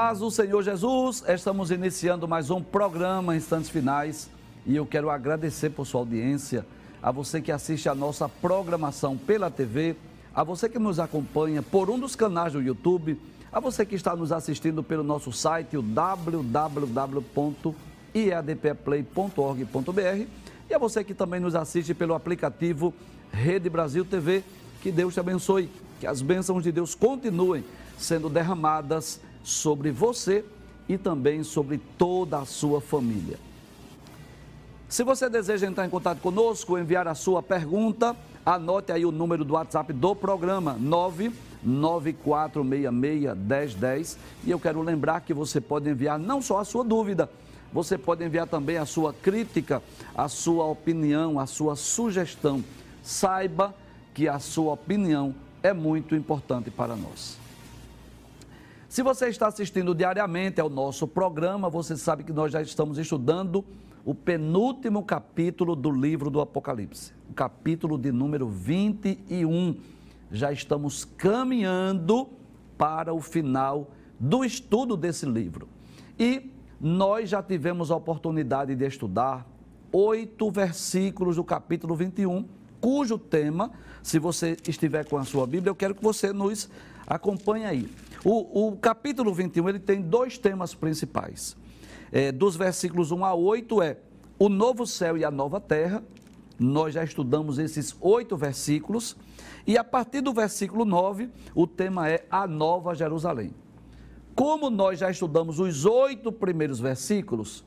Paz do Senhor Jesus, estamos iniciando mais um programa Instantes Finais e eu quero agradecer por sua audiência, a você que assiste a nossa programação pela TV, a você que nos acompanha por um dos canais do YouTube, a você que está nos assistindo pelo nosso site, o e a você que também nos assiste pelo aplicativo Rede Brasil TV. Que Deus te abençoe, que as bênçãos de Deus continuem sendo derramadas sobre você e também sobre toda a sua família. Se você deseja entrar em contato conosco, enviar a sua pergunta, anote aí o número do WhatsApp do programa 994661010 e eu quero lembrar que você pode enviar não só a sua dúvida, você pode enviar também a sua crítica, a sua opinião, a sua sugestão. Saiba que a sua opinião é muito importante para nós. Se você está assistindo diariamente ao nosso programa, você sabe que nós já estamos estudando o penúltimo capítulo do livro do Apocalipse, o capítulo de número 21. Já estamos caminhando para o final do estudo desse livro. E nós já tivemos a oportunidade de estudar oito versículos do capítulo 21, cujo tema, se você estiver com a sua Bíblia, eu quero que você nos acompanhe aí. O, o capítulo 21 ele tem dois temas principais. É, dos versículos 1 a 8 é o novo céu e a nova terra. Nós já estudamos esses oito versículos. E a partir do versículo 9, o tema é a nova Jerusalém. Como nós já estudamos os oito primeiros versículos,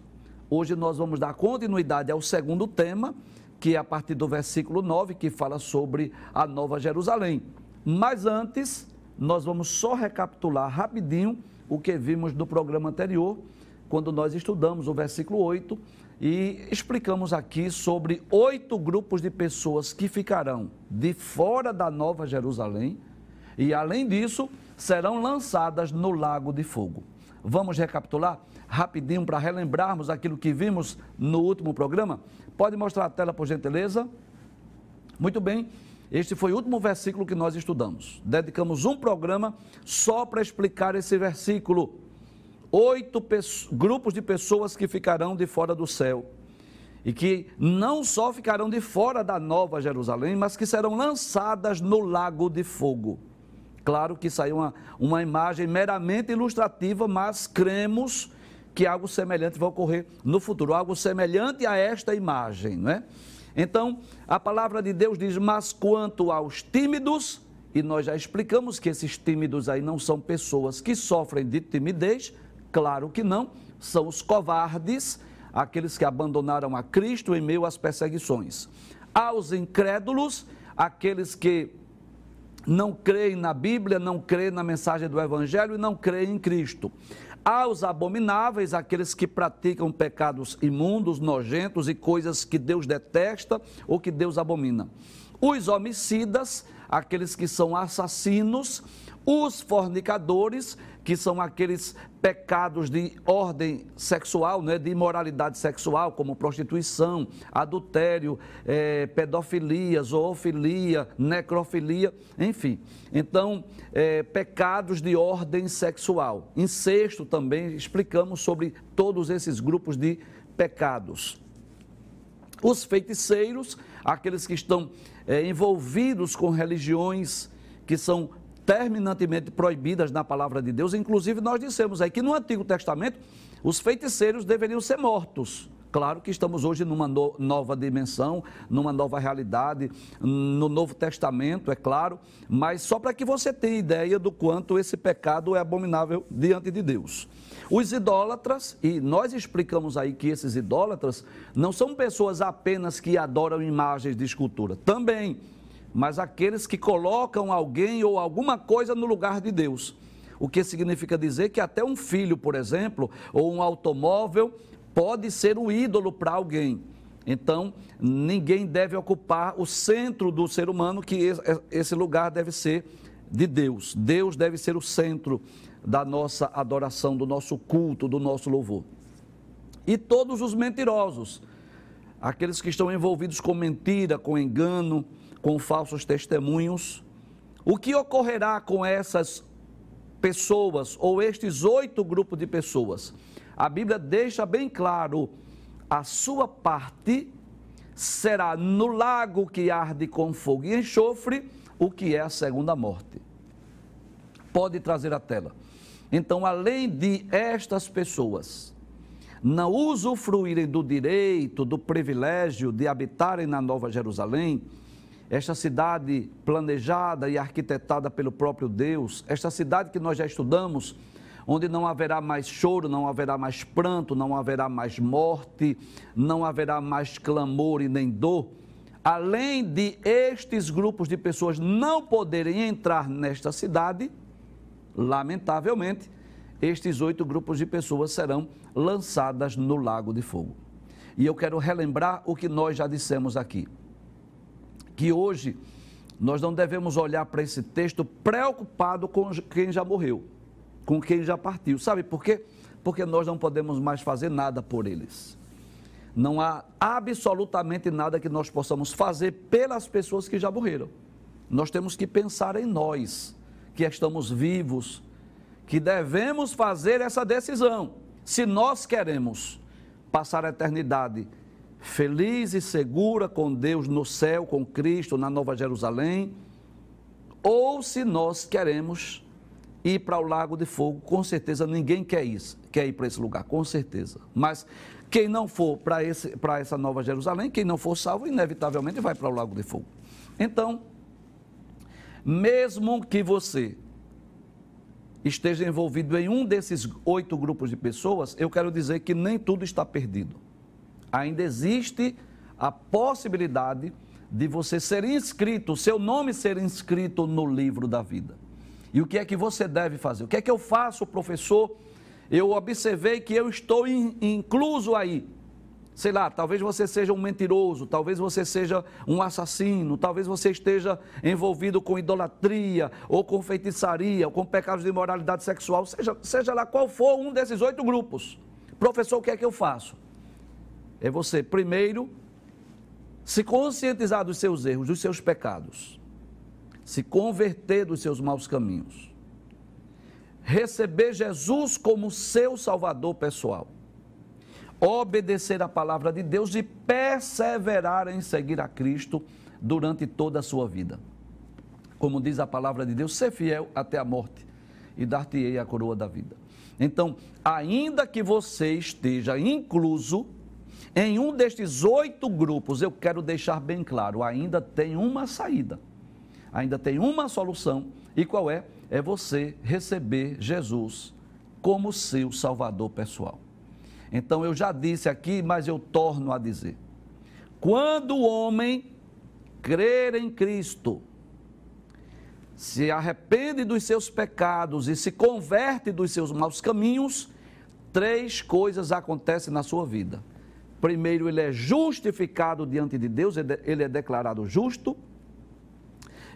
hoje nós vamos dar continuidade ao segundo tema, que é a partir do versículo 9, que fala sobre a nova Jerusalém. Mas antes, nós vamos só recapitular rapidinho o que vimos no programa anterior, quando nós estudamos o versículo 8 e explicamos aqui sobre oito grupos de pessoas que ficarão de fora da Nova Jerusalém e, além disso, serão lançadas no lago de fogo. Vamos recapitular rapidinho para relembrarmos aquilo que vimos no último programa? Pode mostrar a tela, por gentileza? Muito bem. Este foi o último versículo que nós estudamos. Dedicamos um programa só para explicar esse versículo. Oito grupos de pessoas que ficarão de fora do céu. E que não só ficarão de fora da Nova Jerusalém, mas que serão lançadas no lago de fogo. Claro que aí é uma, uma imagem meramente ilustrativa, mas cremos que algo semelhante vai ocorrer no futuro, algo semelhante a esta imagem, não é? Então, a palavra de Deus diz: Mas quanto aos tímidos, e nós já explicamos que esses tímidos aí não são pessoas que sofrem de timidez, claro que não, são os covardes, aqueles que abandonaram a Cristo em meio às perseguições. Aos incrédulos, aqueles que não creem na Bíblia, não creem na mensagem do Evangelho e não creem em Cristo aos abomináveis, aqueles que praticam pecados imundos, nojentos e coisas que Deus detesta ou que Deus abomina. Os homicidas, aqueles que são assassinos, os fornicadores, que são aqueles pecados de ordem sexual, né, de imoralidade sexual, como prostituição, adultério, é, pedofilia, zoofilia, necrofilia, enfim. Então, é, pecados de ordem sexual. Incesto também, explicamos sobre todos esses grupos de pecados. Os feiticeiros, aqueles que estão é, envolvidos com religiões que são terminantemente proibidas na palavra de Deus. Inclusive, nós dissemos aí que no Antigo Testamento os feiticeiros deveriam ser mortos. Claro que estamos hoje numa no, nova dimensão, numa nova realidade, no Novo Testamento, é claro, mas só para que você tenha ideia do quanto esse pecado é abominável diante de Deus. Os idólatras, e nós explicamos aí que esses idólatras não são pessoas apenas que adoram imagens de escultura, também mas aqueles que colocam alguém ou alguma coisa no lugar de Deus. O que significa dizer que até um filho, por exemplo, ou um automóvel pode ser um ídolo para alguém. Então, ninguém deve ocupar o centro do ser humano, que esse lugar deve ser de Deus. Deus deve ser o centro da nossa adoração, do nosso culto, do nosso louvor. E todos os mentirosos, aqueles que estão envolvidos com mentira, com engano, com falsos testemunhos. O que ocorrerá com essas pessoas, ou estes oito grupos de pessoas, a Bíblia deixa bem claro: a sua parte será no lago que arde com fogo e enxofre, o que é a segunda morte. Pode trazer a tela. Então, além de estas pessoas não usufruírem do direito, do privilégio de habitarem na Nova Jerusalém, esta cidade planejada e arquitetada pelo próprio Deus, esta cidade que nós já estudamos, onde não haverá mais choro, não haverá mais pranto, não haverá mais morte, não haverá mais clamor e nem dor. Além de estes grupos de pessoas não poderem entrar nesta cidade, lamentavelmente, estes oito grupos de pessoas serão lançadas no lago de fogo. E eu quero relembrar o que nós já dissemos aqui que hoje nós não devemos olhar para esse texto preocupado com quem já morreu, com quem já partiu. Sabe por quê? Porque nós não podemos mais fazer nada por eles. Não há absolutamente nada que nós possamos fazer pelas pessoas que já morreram. Nós temos que pensar em nós, que estamos vivos, que devemos fazer essa decisão. Se nós queremos passar a eternidade feliz e segura com Deus no céu, com Cristo, na Nova Jerusalém, ou se nós queremos ir para o Lago de Fogo, com certeza ninguém quer isso, quer ir para esse lugar, com certeza. Mas quem não for para, essa Nova Jerusalém, quem não for salvo, inevitavelmente vai para o Lago de Fogo. Então, mesmo que você esteja envolvido em um desses oito grupos de pessoas, eu quero dizer que nem tudo está perdido ainda existe a possibilidade de você ser inscrito, seu nome ser inscrito no livro da vida. E o que é que você deve fazer? O que é que eu faço, professor? Eu observei que eu estou in, incluso aí. Sei lá, talvez você seja um mentiroso, talvez você seja um assassino, talvez você esteja envolvido com idolatria, ou com feitiçaria, ou com pecados de imoralidade sexual, seja, seja lá qual for um desses oito grupos. Professor, o que é que eu faço? É você, primeiro, se conscientizar dos seus erros, dos seus pecados, se converter dos seus maus caminhos, receber Jesus como seu Salvador pessoal, obedecer a palavra de Deus e perseverar em seguir a Cristo durante toda a sua vida. Como diz a palavra de Deus, ser fiel até a morte e dar-te-ei a coroa da vida. Então, ainda que você esteja incluso em um destes oito grupos, eu quero deixar bem claro: ainda tem uma saída, ainda tem uma solução. E qual é? É você receber Jesus como seu Salvador pessoal. Então eu já disse aqui, mas eu torno a dizer: quando o homem crer em Cristo, se arrepende dos seus pecados e se converte dos seus maus caminhos, três coisas acontecem na sua vida. Primeiro, ele é justificado diante de Deus, ele é declarado justo,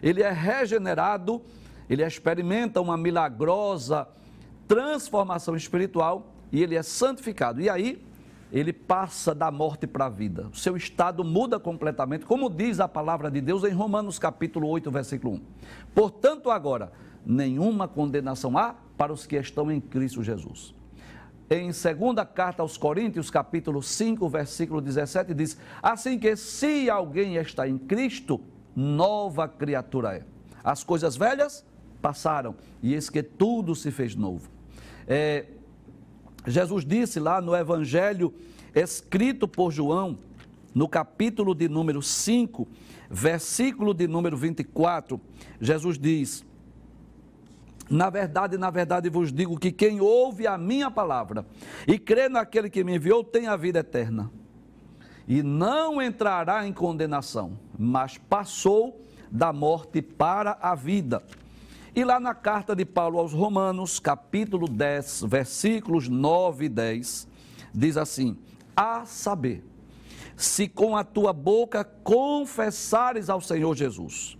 ele é regenerado, ele experimenta uma milagrosa transformação espiritual e ele é santificado. E aí, ele passa da morte para a vida. O seu estado muda completamente, como diz a palavra de Deus em Romanos capítulo 8, versículo 1. Portanto, agora, nenhuma condenação há para os que estão em Cristo Jesus em segunda carta aos Coríntios, capítulo 5, versículo 17, diz: Assim que se alguém está em Cristo, nova criatura é. As coisas velhas passaram, e eis que tudo se fez novo. É, Jesus disse lá no Evangelho escrito por João, no capítulo de número 5, versículo de número 24, Jesus diz: na verdade, na verdade vos digo que quem ouve a minha palavra e crê naquele que me enviou tem a vida eterna. E não entrará em condenação, mas passou da morte para a vida. E lá na carta de Paulo aos Romanos, capítulo 10, versículos 9 e 10, diz assim: A saber, se com a tua boca confessares ao Senhor Jesus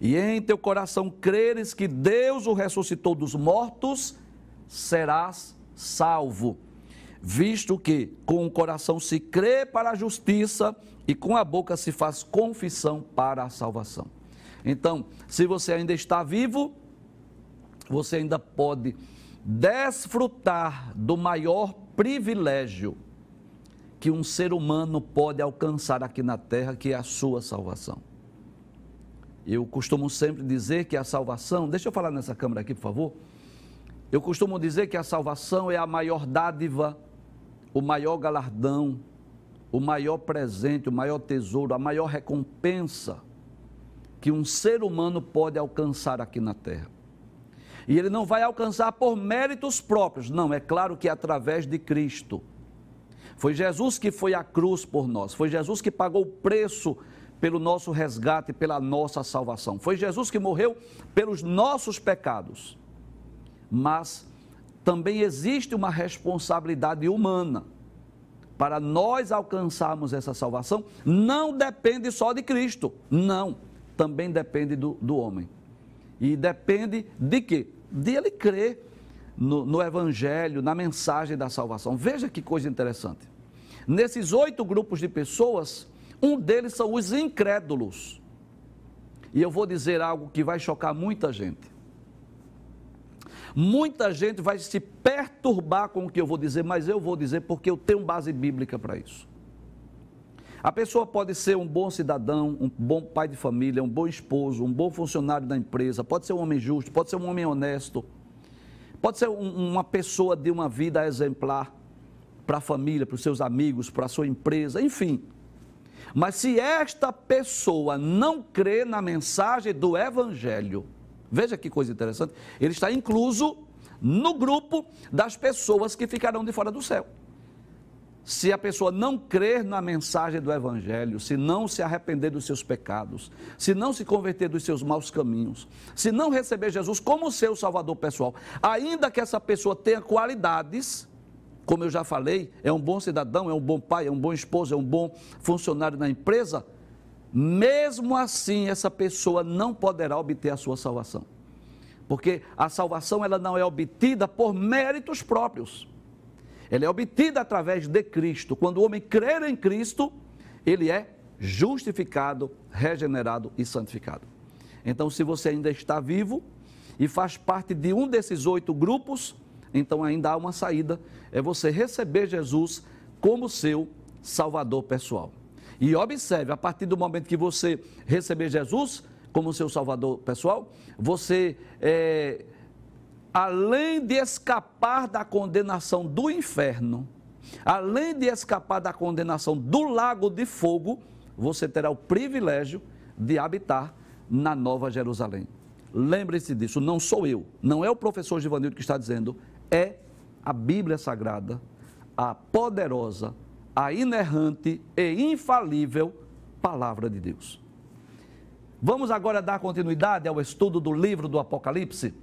e em teu coração creres que Deus o ressuscitou dos mortos, serás salvo. Visto que com o coração se crê para a justiça e com a boca se faz confissão para a salvação. Então, se você ainda está vivo, você ainda pode desfrutar do maior privilégio que um ser humano pode alcançar aqui na terra, que é a sua salvação. Eu costumo sempre dizer que a salvação, deixa eu falar nessa câmera aqui, por favor. Eu costumo dizer que a salvação é a maior dádiva, o maior galardão, o maior presente, o maior tesouro, a maior recompensa que um ser humano pode alcançar aqui na terra. E ele não vai alcançar por méritos próprios, não, é claro que é através de Cristo. Foi Jesus que foi à cruz por nós, foi Jesus que pagou o preço pelo nosso resgate, pela nossa salvação. Foi Jesus que morreu pelos nossos pecados. Mas também existe uma responsabilidade humana para nós alcançarmos essa salvação. Não depende só de Cristo, não também depende do, do homem. E depende de quê? De ele crer no, no Evangelho, na mensagem da salvação. Veja que coisa interessante. Nesses oito grupos de pessoas, um deles são os incrédulos. E eu vou dizer algo que vai chocar muita gente. Muita gente vai se perturbar com o que eu vou dizer, mas eu vou dizer porque eu tenho base bíblica para isso. A pessoa pode ser um bom cidadão, um bom pai de família, um bom esposo, um bom funcionário da empresa, pode ser um homem justo, pode ser um homem honesto, pode ser um, uma pessoa de uma vida exemplar para a família, para os seus amigos, para a sua empresa, enfim. Mas se esta pessoa não crê na mensagem do Evangelho, veja que coisa interessante, ele está incluso no grupo das pessoas que ficarão de fora do céu. Se a pessoa não crer na mensagem do Evangelho, se não se arrepender dos seus pecados, se não se converter dos seus maus caminhos, se não receber Jesus como seu Salvador pessoal, ainda que essa pessoa tenha qualidades, como eu já falei, é um bom cidadão, é um bom pai, é um bom esposo, é um bom funcionário na empresa, mesmo assim essa pessoa não poderá obter a sua salvação. Porque a salvação ela não é obtida por méritos próprios. Ela é obtida através de Cristo. Quando o homem crer em Cristo, ele é justificado, regenerado e santificado. Então, se você ainda está vivo e faz parte de um desses oito grupos, então ainda há uma saída, é você receber Jesus como seu Salvador pessoal. E observe, a partir do momento que você receber Jesus como seu Salvador pessoal, você é, além de escapar da condenação do inferno, além de escapar da condenação do lago de fogo, você terá o privilégio de habitar na Nova Jerusalém. Lembre-se disso, não sou eu, não é o professor Givanildo que está dizendo, é a Bíblia Sagrada, a poderosa, a inerrante e infalível Palavra de Deus. Vamos agora dar continuidade ao estudo do livro do Apocalipse?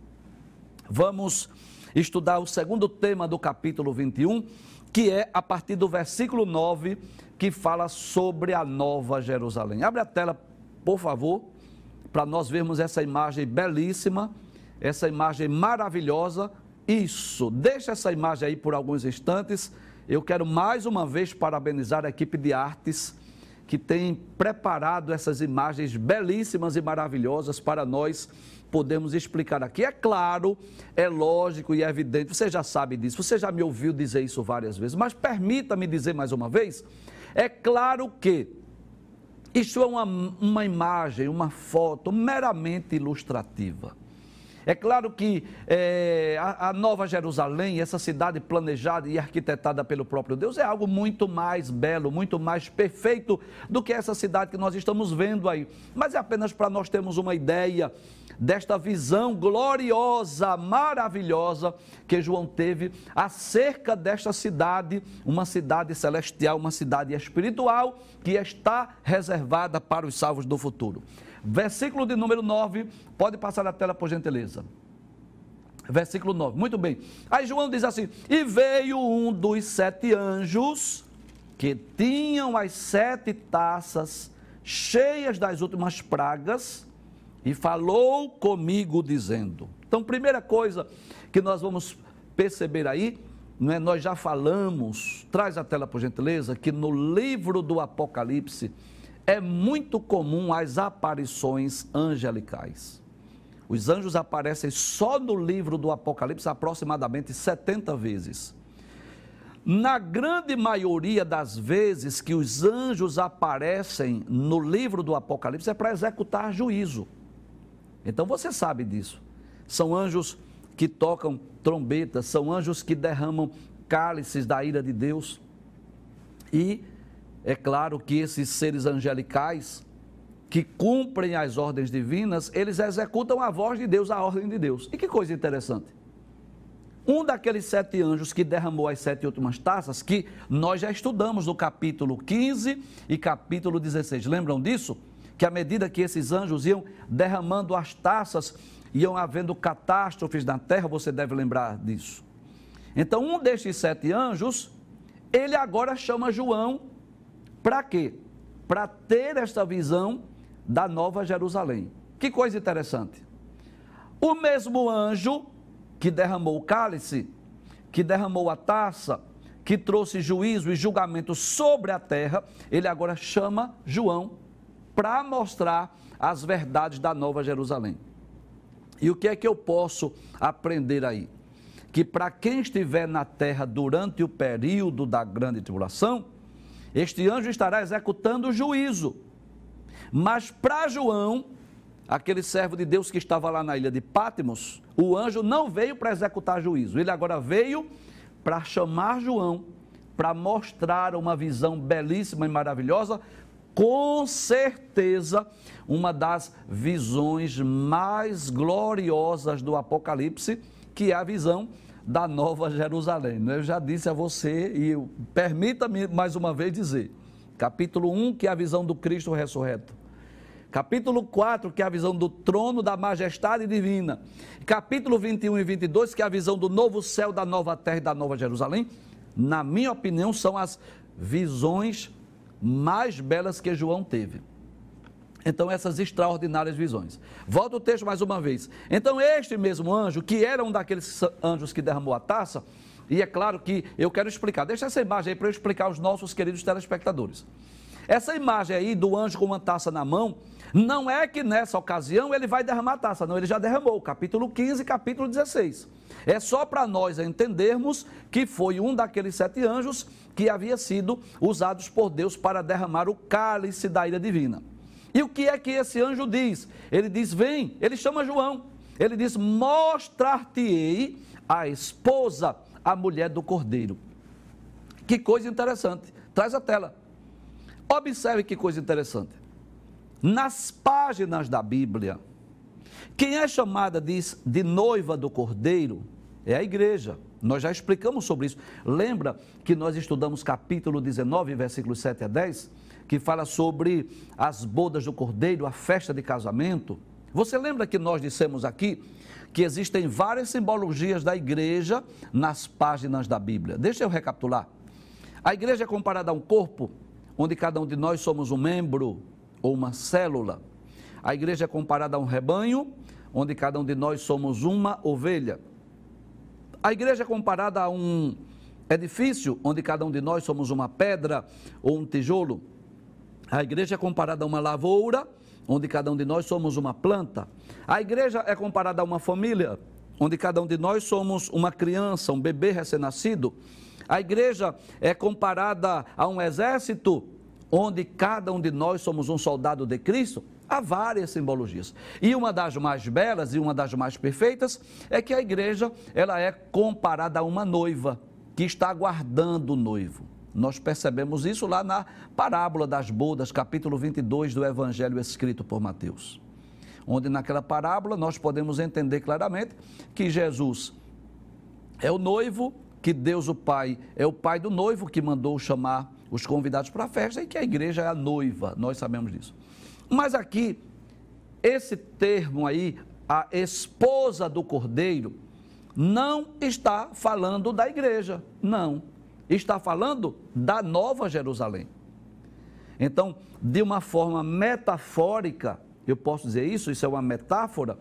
Vamos estudar o segundo tema do capítulo 21, que é a partir do versículo 9, que fala sobre a Nova Jerusalém. Abre a tela, por favor, para nós vermos essa imagem belíssima, essa imagem maravilhosa. Isso, deixa essa imagem aí por alguns instantes. Eu quero mais uma vez parabenizar a equipe de artes que tem preparado essas imagens belíssimas e maravilhosas para nós podemos explicar aqui. É claro, é lógico e é evidente, você já sabe disso, você já me ouviu dizer isso várias vezes, mas permita-me dizer mais uma vez: é claro que isso é uma, uma imagem, uma foto meramente ilustrativa. É claro que é, a, a, Nova Jerusalém, essa cidade planejada e arquitetada pelo próprio Deus, é algo muito mais belo, muito mais perfeito do que essa cidade que nós estamos vendo aí. Mas é apenas para nós termos uma ideia desta visão gloriosa, maravilhosa que João teve acerca desta cidade, uma cidade celestial, uma cidade espiritual que está reservada para os salvos do futuro. Versículo de número 9, pode passar na tela por gentileza. Versículo 9, muito bem. Aí João diz assim: E veio um dos sete anjos que tinham as sete taças cheias das últimas pragas e falou comigo dizendo. Então, primeira coisa que nós vamos perceber aí, é? nós já falamos, traz a tela por gentileza, que no livro do Apocalipse é muito comum as aparições angelicais. Os anjos aparecem só no livro do Apocalipse aproximadamente 70 vezes. Na grande maioria das vezes que os anjos aparecem no livro do Apocalipse é para executar juízo. Então você sabe disso. São anjos que tocam trombetas, são anjos que derramam cálices da ira de Deus. E é claro que esses seres angelicais que cumprem as ordens divinas, eles executam a voz de Deus, a ordem de Deus. E que coisa interessante. Um daqueles sete anjos que derramou as sete últimas taças, que nós já estudamos no capítulo 15 e capítulo 16. Lembram disso? Que à medida que esses anjos iam derramando as taças, iam havendo catástrofes na terra, você deve lembrar disso. Então, um destes sete anjos, ele agora chama João para quê? Para ter esta visão da Nova Jerusalém. Que coisa interessante. O mesmo anjo que derramou o cálice, que derramou a taça, que trouxe juízo e julgamento sobre a terra, ele agora chama João para mostrar as verdades da Nova Jerusalém. E o que é que eu posso aprender aí? Que para quem estiver na terra durante o período da grande tribulação, este anjo estará executando o juízo. Mas para João, aquele servo de Deus que estava lá na ilha de Pátimos, o anjo não veio para executar juízo, ele agora veio para chamar João, para mostrar uma visão belíssima e maravilhosa, com certeza uma das visões mais gloriosas do Apocalipse, que é a visão da Nova Jerusalém. Eu já disse a você e permita-me mais uma vez dizer, capítulo 1, que é a visão do Cristo ressurreto. Capítulo 4, que é a visão do trono da majestade divina. Capítulo 21 e 22, que é a visão do novo céu, da nova terra e da nova Jerusalém. Na minha opinião, são as visões mais belas que João teve. Então, essas extraordinárias visões. Volta o texto mais uma vez. Então, este mesmo anjo, que era um daqueles anjos que derramou a taça, e é claro que eu quero explicar, deixa essa imagem aí para eu explicar aos nossos queridos telespectadores. Essa imagem aí do anjo com uma taça na mão, não é que nessa ocasião ele vai derramar a taça, não, ele já derramou, capítulo 15, capítulo 16. É só para nós entendermos que foi um daqueles sete anjos que havia sido usados por Deus para derramar o cálice da ira divina. E o que é que esse anjo diz? Ele diz: Vem, ele chama João. Ele diz: Mostrar-te-ei a esposa, a mulher do cordeiro. Que coisa interessante. Traz a tela. Observe que coisa interessante. Nas páginas da Bíblia, quem é chamada de, de noiva do cordeiro é a igreja. Nós já explicamos sobre isso. Lembra que nós estudamos capítulo 19, versículos 7 a 10? Que fala sobre as bodas do cordeiro, a festa de casamento. Você lembra que nós dissemos aqui que existem várias simbologias da igreja nas páginas da Bíblia? Deixa eu recapitular. A igreja é comparada a um corpo, onde cada um de nós somos um membro ou uma célula. A igreja é comparada a um rebanho, onde cada um de nós somos uma ovelha. A igreja é comparada a um edifício, onde cada um de nós somos uma pedra ou um tijolo. A igreja é comparada a uma lavoura, onde cada um de nós somos uma planta. A igreja é comparada a uma família, onde cada um de nós somos uma criança, um bebê recém-nascido. A igreja é comparada a um exército, onde cada um de nós somos um soldado de Cristo. Há várias simbologias. E uma das mais belas e uma das mais perfeitas é que a igreja, ela é comparada a uma noiva que está aguardando o noivo. Nós percebemos isso lá na parábola das bodas, capítulo 22 do Evangelho escrito por Mateus. Onde naquela parábola nós podemos entender claramente que Jesus é o noivo, que Deus o Pai é o pai do noivo que mandou chamar os convidados para a festa e que a igreja é a noiva, nós sabemos disso. Mas aqui, esse termo aí, a esposa do cordeiro, não está falando da igreja, não está falando da Nova Jerusalém. Então, de uma forma metafórica, eu posso dizer isso, isso é uma metáfora,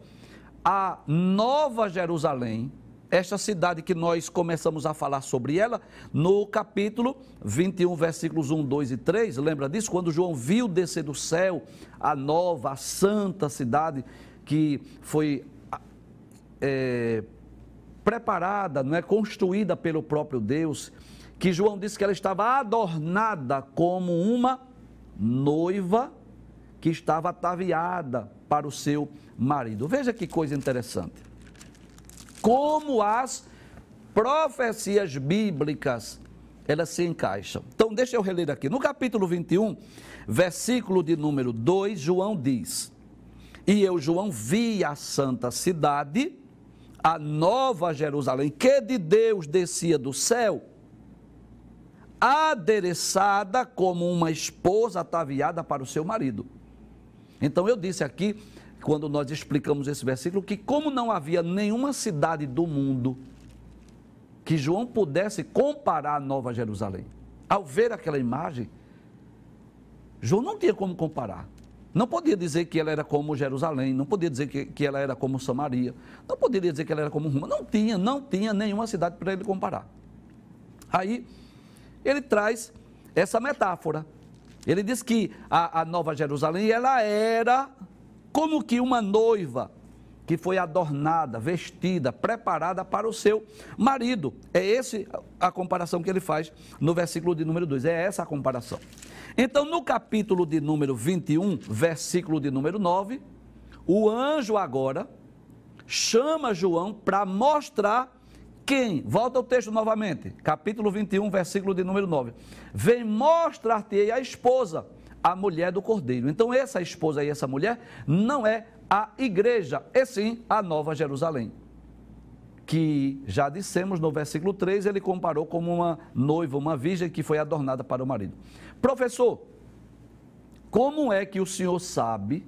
a Nova Jerusalém, esta cidade que nós começamos a falar sobre ela no capítulo 21, versículos 1, 2 e 3. Lembra disso? Quando João viu descer do céu a nova, a santa cidade que foi é, preparada, não é construída pelo próprio Deus, que João disse que ela estava adornada como uma noiva que estava ataviada para o seu marido. Veja que coisa interessante. Como as profecias bíblicas elas se encaixam. Então, deixa eu reler aqui. No capítulo 21, versículo de número 2, João diz: E eu, João, vi a santa cidade, a nova Jerusalém, que de Deus descia do céu, adereçada como uma esposa ataviada para o seu marido. Então, eu disse aqui, quando nós explicamos esse versículo, que como não havia nenhuma cidade do mundo que João pudesse comparar a Nova Jerusalém. Ao ver aquela imagem, João não tinha como comparar. Não podia dizer que ela era como Jerusalém, não podia dizer que, que ela era como Samaria, não poderia dizer que ela era como Roma. Não tinha, não tinha nenhuma cidade para ele comparar. Aí, ele traz essa metáfora. Ele diz que a, a Nova Jerusalém, ela era como que uma noiva que foi adornada, vestida, preparada para o seu marido. É esse a comparação que ele faz no versículo de número 2. É essa a comparação. Então, no capítulo de número 21, versículo de número 9, o anjo agora chama João para mostrar quem? Volta ao texto novamente, capítulo 21, versículo de número 9. Vem mostrar-te a esposa, a mulher do cordeiro. Então, essa esposa e essa mulher não é a igreja, e sim a Nova Jerusalém. Que já dissemos no versículo 3, ele comparou como uma noiva, uma virgem que foi adornada para o marido. Professor, como é que o senhor sabe,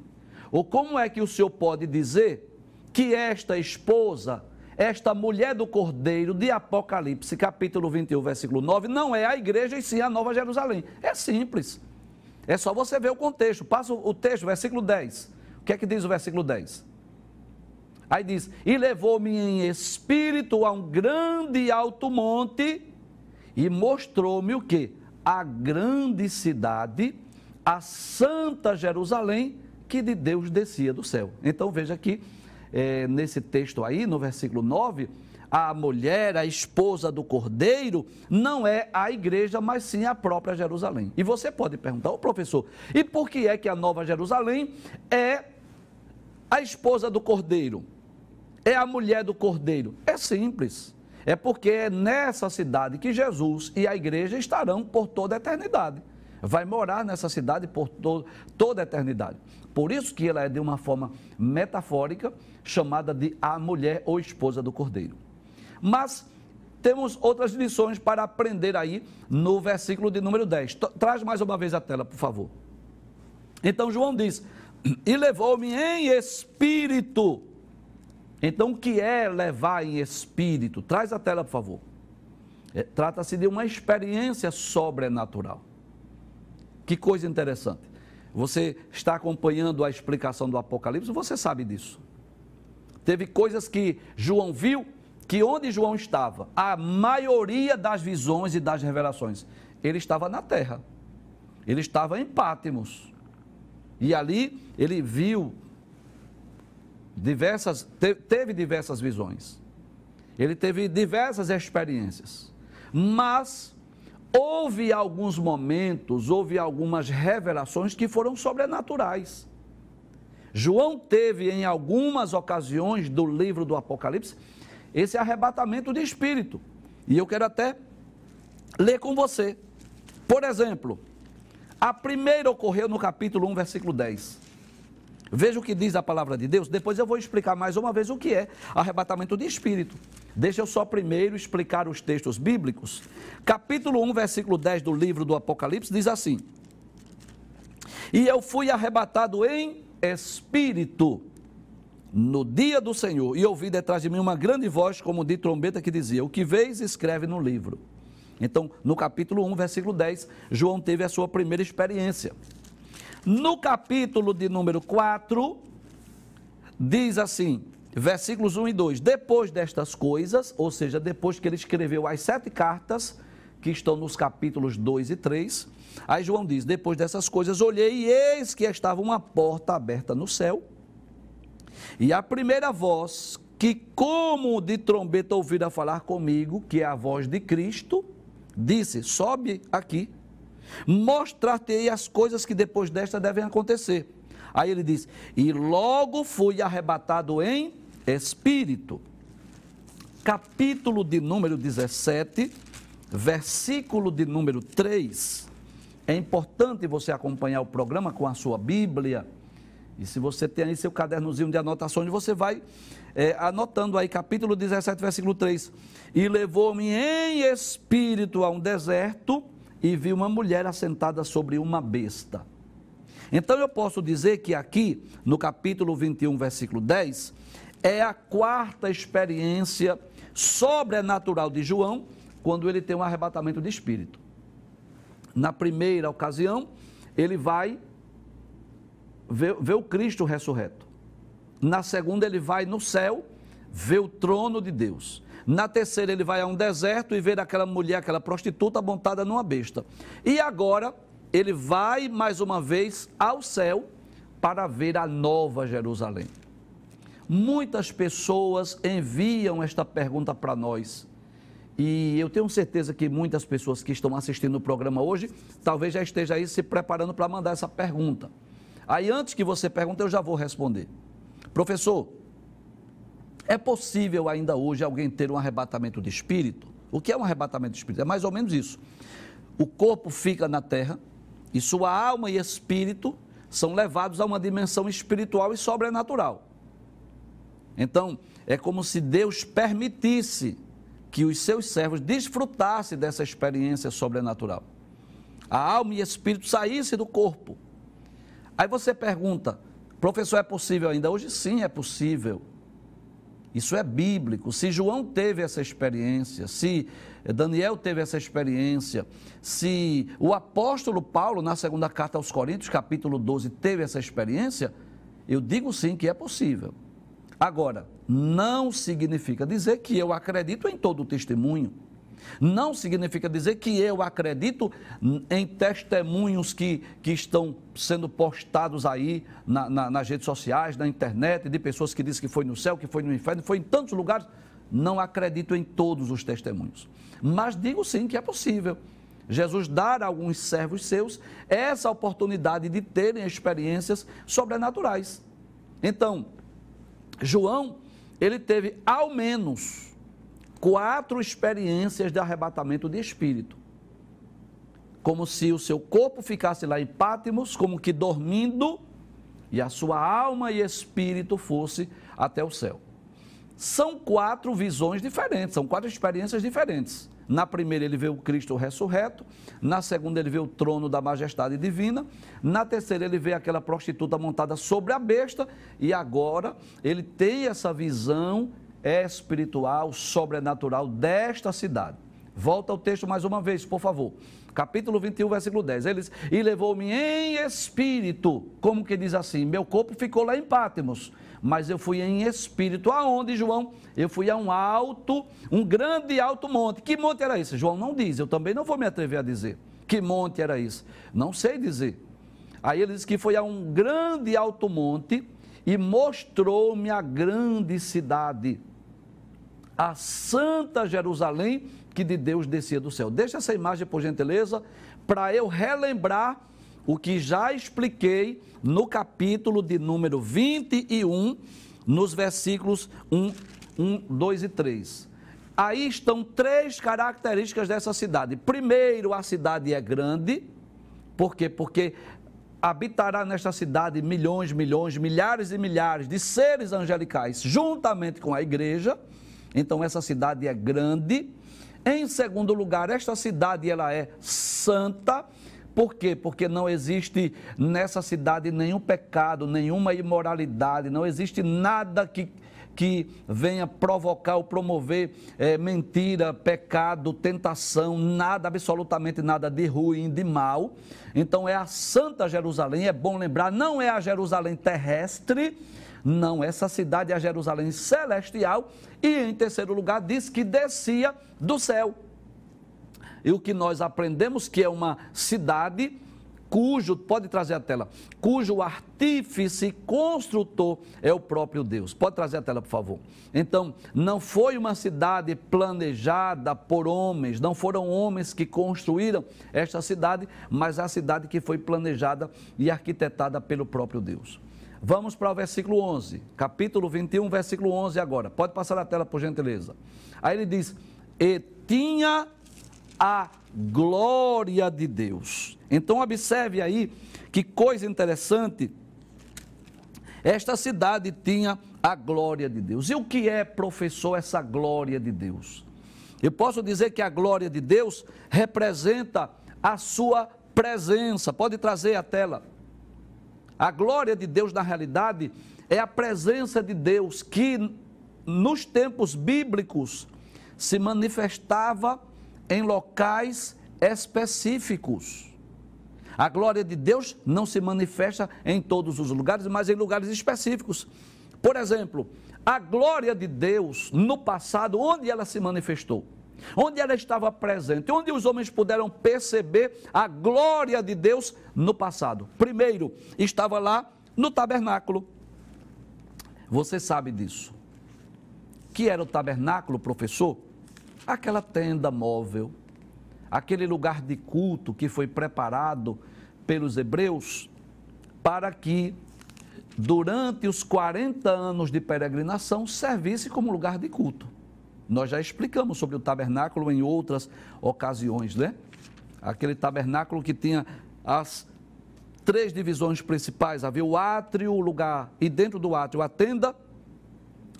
ou como é que o senhor pode dizer que esta esposa, esta mulher do cordeiro de Apocalipse, capítulo 21, versículo 9, não é a igreja e sim a Nova Jerusalém? É simples. É só você ver o contexto. Passa o texto, versículo 10 que é que diz o versículo 10? Aí diz: E levou-me em espírito a um grande alto monte e mostrou-me o que? A grande cidade, a santa Jerusalém, que de Deus descia do céu. Então veja aqui, é, nesse texto aí, no versículo 9, a mulher, a esposa do cordeiro, não é a igreja, mas sim a própria Jerusalém. E você pode perguntar, ô professor, e por que é que a nova Jerusalém é a esposa do cordeiro é a mulher do cordeiro? É simples. É porque é nessa cidade que Jesus e a igreja estarão por toda a eternidade. Vai morar nessa cidade por to toda a eternidade. Por isso que ela é de uma forma metafórica, chamada de a mulher ou esposa do cordeiro. Mas temos outras lições para aprender aí no versículo de número 10. Traz mais uma vez a tela, por favor. Então João diz: e levou-me em espírito. Então, o que é levar em espírito? Traz a tela, por favor. É, Trata-se de uma experiência sobrenatural. Que coisa interessante. Você está acompanhando a explicação do Apocalipse, você sabe disso. Teve coisas que João viu, que onde João estava, a maioria das visões e das revelações, ele estava na terra. Ele estava em Pátimos. E ali ele viu diversas, teve diversas visões. Ele teve diversas experiências. Mas houve alguns momentos, houve algumas revelações que foram sobrenaturais. João teve em algumas ocasiões do livro do Apocalipse esse arrebatamento de espírito. E eu quero até ler com você. Por exemplo, a primeira ocorreu no capítulo 1, versículo 10. Veja o que diz a palavra de Deus, depois eu vou explicar mais uma vez o que é arrebatamento de espírito. Deixa eu só primeiro explicar os textos bíblicos. Capítulo 1, versículo 10 do livro do Apocalipse diz assim: E eu fui arrebatado em espírito no dia do Senhor, e ouvi detrás de mim uma grande voz, como de trombeta, que dizia: O que vês, escreve no livro. Então, no capítulo 1, versículo 10, João teve a sua primeira experiência. No capítulo de número 4, diz assim, versículos 1 e 2: Depois destas coisas, ou seja, depois que ele escreveu as sete cartas, que estão nos capítulos 2 e 3, aí João diz: Depois dessas coisas, olhei e eis que estava uma porta aberta no céu, e a primeira voz que, como de trombeta ouvira falar comigo, que é a voz de Cristo, disse: Sobe aqui, mostrar-te as coisas que depois desta devem acontecer. Aí ele diz: E logo fui arrebatado em espírito. Capítulo de número 17, versículo de número 3. É importante você acompanhar o programa com a sua Bíblia. E se você tem aí seu cadernozinho de anotações, você vai é, anotando aí, capítulo 17, versículo 3. E levou-me em espírito a um deserto e vi uma mulher assentada sobre uma besta. Então eu posso dizer que aqui, no capítulo 21, versículo 10, é a quarta experiência sobrenatural de João, quando ele tem um arrebatamento de espírito. Na primeira ocasião, ele vai ver, ver o Cristo ressurreto. Na segunda, ele vai no céu ver o trono de Deus. Na terceira, ele vai a um deserto e ver aquela mulher, aquela prostituta montada numa besta. E agora, ele vai mais uma vez ao céu para ver a nova Jerusalém. Muitas pessoas enviam esta pergunta para nós. E eu tenho certeza que muitas pessoas que estão assistindo o programa hoje, talvez já esteja aí se preparando para mandar essa pergunta. Aí antes que você pergunte, eu já vou responder. Professor, é possível ainda hoje alguém ter um arrebatamento de espírito? O que é um arrebatamento de espírito? É mais ou menos isso. O corpo fica na terra e sua alma e espírito são levados a uma dimensão espiritual e sobrenatural. Então, é como se Deus permitisse que os seus servos desfrutassem dessa experiência sobrenatural. A alma e espírito saíssem do corpo Aí você pergunta, professor, é possível ainda? Hoje sim é possível. Isso é bíblico. Se João teve essa experiência, se Daniel teve essa experiência, se o apóstolo Paulo, na segunda carta aos Coríntios, capítulo 12, teve essa experiência, eu digo sim que é possível. Agora, não significa dizer que eu acredito em todo o testemunho. Não significa dizer que eu acredito em testemunhos que, que estão sendo postados aí na, na, nas redes sociais, na internet, de pessoas que dizem que foi no céu, que foi no inferno, foi em tantos lugares. Não acredito em todos os testemunhos. Mas digo sim que é possível. Jesus dar a alguns servos seus essa oportunidade de terem experiências sobrenaturais. Então, João, ele teve ao menos quatro experiências de arrebatamento de espírito. Como se o seu corpo ficasse lá em Pátimos, como que dormindo, e a sua alma e espírito fosse até o céu. São quatro visões diferentes, são quatro experiências diferentes. Na primeira, ele vê o Cristo ressurreto. Na segunda, ele vê o trono da majestade divina. Na terceira, ele vê aquela prostituta montada sobre a besta. E agora, ele tem essa visão espiritual, sobrenatural desta cidade. Volta ao texto mais uma vez, por favor. Capítulo 21, versículo 10. Eles, e levou-me em espírito, como que diz assim: meu corpo ficou lá em Pátimos, mas eu fui em espírito. Aonde, João? Eu fui a um alto, um grande alto monte. Que monte era esse? João não diz, eu também não vou me atrever a dizer. Que monte era esse? Não sei dizer. Aí ele diz que foi a um grande alto monte e mostrou-me a grande cidade a Santa Jerusalém que de Deus descia do céu. Deixa essa imagem, por gentileza, para eu relembrar o que já expliquei no capítulo de número 21, nos versículos 1, 1 2 e 3. Aí estão três características dessa cidade. Primeiro, a cidade é grande. Por quê? Porque habitará nesta cidade milhões, milhões, milhares e milhares de seres angelicais, juntamente com a igreja. Então essa cidade é grande. Em segundo lugar, esta cidade ela é santa. Por quê? Porque não existe nessa cidade nenhum pecado, nenhuma imoralidade, não existe nada que, que venha provocar ou promover é, mentira, pecado, tentação, nada, absolutamente nada de ruim, de mal. Então é a Santa Jerusalém, é bom lembrar, não é a Jerusalém terrestre, não, essa cidade é a Jerusalém celestial e, em terceiro lugar, diz que descia do céu. E o que nós aprendemos que é uma cidade cujo, pode trazer a tela, cujo artífice construtor é o próprio Deus. Pode trazer a tela, por favor. Então, não foi uma cidade planejada por homens, não foram homens que construíram esta cidade, mas a cidade que foi planejada e arquitetada pelo próprio Deus. Vamos para o versículo 11, capítulo 21, versículo 11 agora. Pode passar a tela, por gentileza. Aí ele diz: E tinha a glória de Deus. Então, observe aí que coisa interessante. Esta cidade tinha a glória de Deus. E o que é, professor, essa glória de Deus? Eu posso dizer que a glória de Deus representa a sua presença. Pode trazer a tela. A glória de Deus, na realidade, é a presença de Deus que, nos tempos bíblicos, se manifestava em locais específicos. A glória de Deus não se manifesta em todos os lugares, mas em lugares específicos. Por exemplo, a glória de Deus no passado, onde ela se manifestou? Onde ela estava presente? Onde os homens puderam perceber a glória de Deus no passado? Primeiro, estava lá no tabernáculo. Você sabe disso. Que era o tabernáculo, professor? Aquela tenda móvel, aquele lugar de culto que foi preparado pelos hebreus para que durante os 40 anos de peregrinação servisse como lugar de culto. Nós já explicamos sobre o tabernáculo em outras ocasiões, né? Aquele tabernáculo que tinha as três divisões principais: havia o átrio, o lugar, e dentro do átrio a tenda,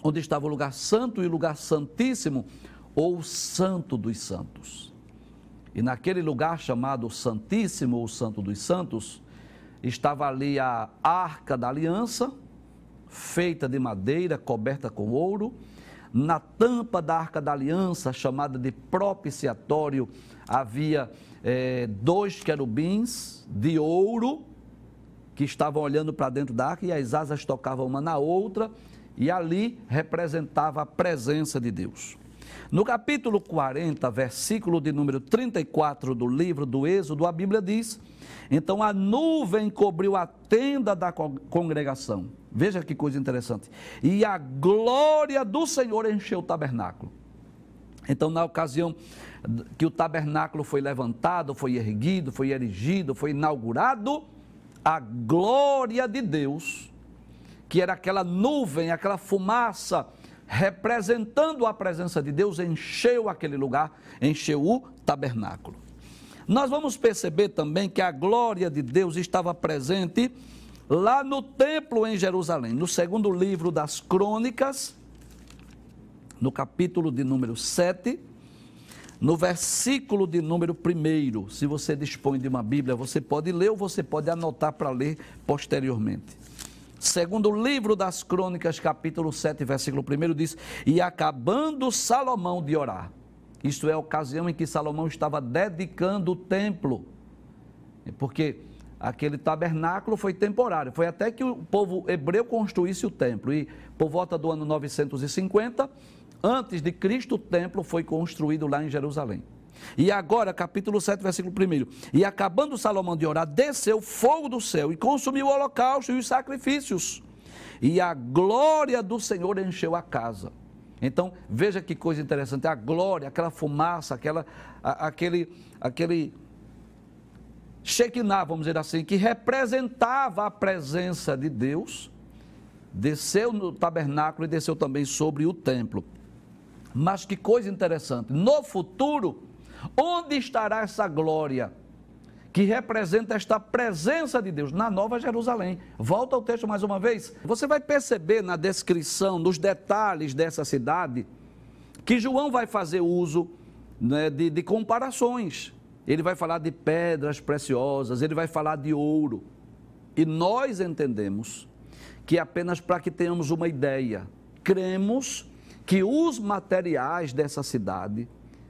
onde estava o lugar santo e o lugar santíssimo, ou santo dos santos. E naquele lugar chamado Santíssimo ou Santo dos Santos, estava ali a arca da aliança, feita de madeira, coberta com ouro. Na tampa da arca da aliança, chamada de propiciatório, havia é, dois querubins de ouro que estavam olhando para dentro da arca e as asas tocavam uma na outra, e ali representava a presença de Deus. No capítulo 40, versículo de número 34 do livro do Êxodo, a Bíblia diz: Então a nuvem cobriu a tenda da congregação. Veja que coisa interessante. E a glória do Senhor encheu o tabernáculo. Então, na ocasião que o tabernáculo foi levantado, foi erguido, foi erigido, foi inaugurado, a glória de Deus, que era aquela nuvem, aquela fumaça representando a presença de Deus, encheu aquele lugar, encheu o tabernáculo. Nós vamos perceber também que a glória de Deus estava presente lá no templo em Jerusalém. No segundo livro das Crônicas, no capítulo de número 7, no versículo de número 1. Se você dispõe de uma Bíblia, você pode ler ou você pode anotar para ler posteriormente. Segundo o livro das Crônicas, capítulo 7, versículo 1, diz: E acabando Salomão de orar, isto é a ocasião em que Salomão estava dedicando o templo, porque aquele tabernáculo foi temporário, foi até que o povo hebreu construísse o templo, e por volta do ano 950, antes de Cristo, o templo foi construído lá em Jerusalém. E agora, capítulo 7, versículo 1. E acabando Salomão de orar, desceu fogo do céu e consumiu o holocausto e os sacrifícios. E a glória do Senhor encheu a casa. Então, veja que coisa interessante, a glória, aquela fumaça, aquela, a, aquele, aquele Shekinah, vamos dizer assim, que representava a presença de Deus, desceu no tabernáculo e desceu também sobre o templo. Mas que coisa interessante, no futuro, Onde estará essa glória que representa esta presença de Deus na Nova Jerusalém? Volta ao texto mais uma vez. Você vai perceber na descrição, nos detalhes dessa cidade, que João vai fazer uso né, de, de comparações. Ele vai falar de pedras preciosas, ele vai falar de ouro. E nós entendemos que apenas para que tenhamos uma ideia, cremos que os materiais dessa cidade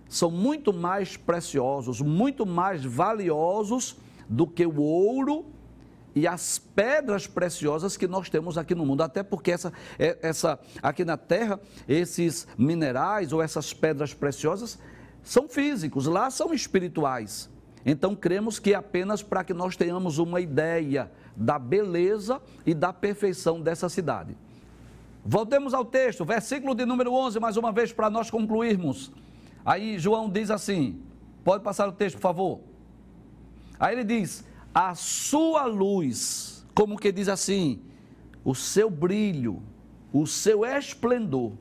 são muito mais preciosos, muito mais valiosos do que o ouro e as pedras preciosas que nós temos aqui no mundo. Até porque essa, é, essa aqui na Terra, esses minerais ou essas pedras preciosas são físicos, lá são espirituais. Então cremos que apenas para que nós tenhamos uma ideia da beleza e da perfeição dessa cidade. Voltemos ao texto, versículo de número 11, mais uma vez, para nós concluirmos. Aí João diz assim: pode passar o texto, por favor. Aí ele diz: a sua luz, como que diz assim, o seu brilho, o seu esplendor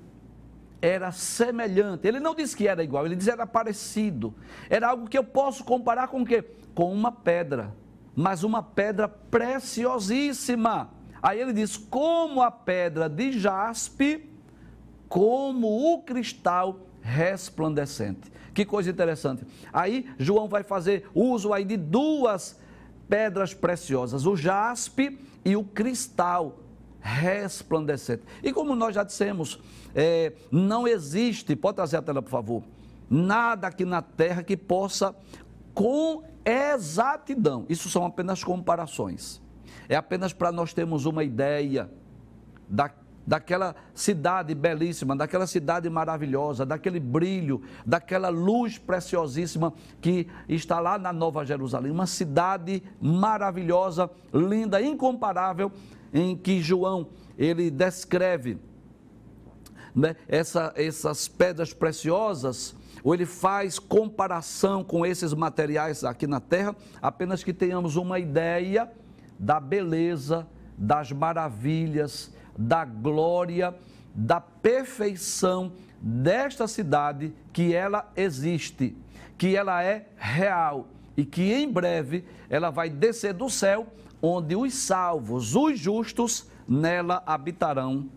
era semelhante. Ele não disse que era igual, ele diz era parecido. Era algo que eu posso comparar com o quê? Com uma pedra, mas uma pedra preciosíssima. Aí ele diz: como a pedra de jaspe, como o cristal resplandecente. Que coisa interessante. Aí João vai fazer uso aí de duas pedras preciosas, o jaspe e o cristal resplandecente. E como nós já dissemos, é, não existe, pode trazer a tela por favor, nada aqui na terra que possa com exatidão, isso são apenas comparações, é apenas para nós termos uma ideia da, daquela cidade belíssima, daquela cidade maravilhosa, daquele brilho, daquela luz preciosíssima que está lá na Nova Jerusalém, uma cidade maravilhosa, linda, incomparável, em que João ele descreve né, essa, essas pedras preciosas, ou ele faz comparação com esses materiais aqui na terra, apenas que tenhamos uma ideia da beleza, das maravilhas, da glória, da perfeição desta cidade, que ela existe, que ela é real e que em breve ela vai descer do céu onde os salvos, os justos, nela habitarão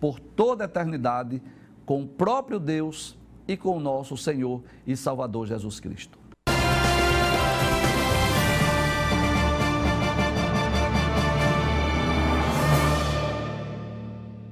por toda a eternidade com o próprio Deus e com o nosso Senhor e Salvador Jesus Cristo.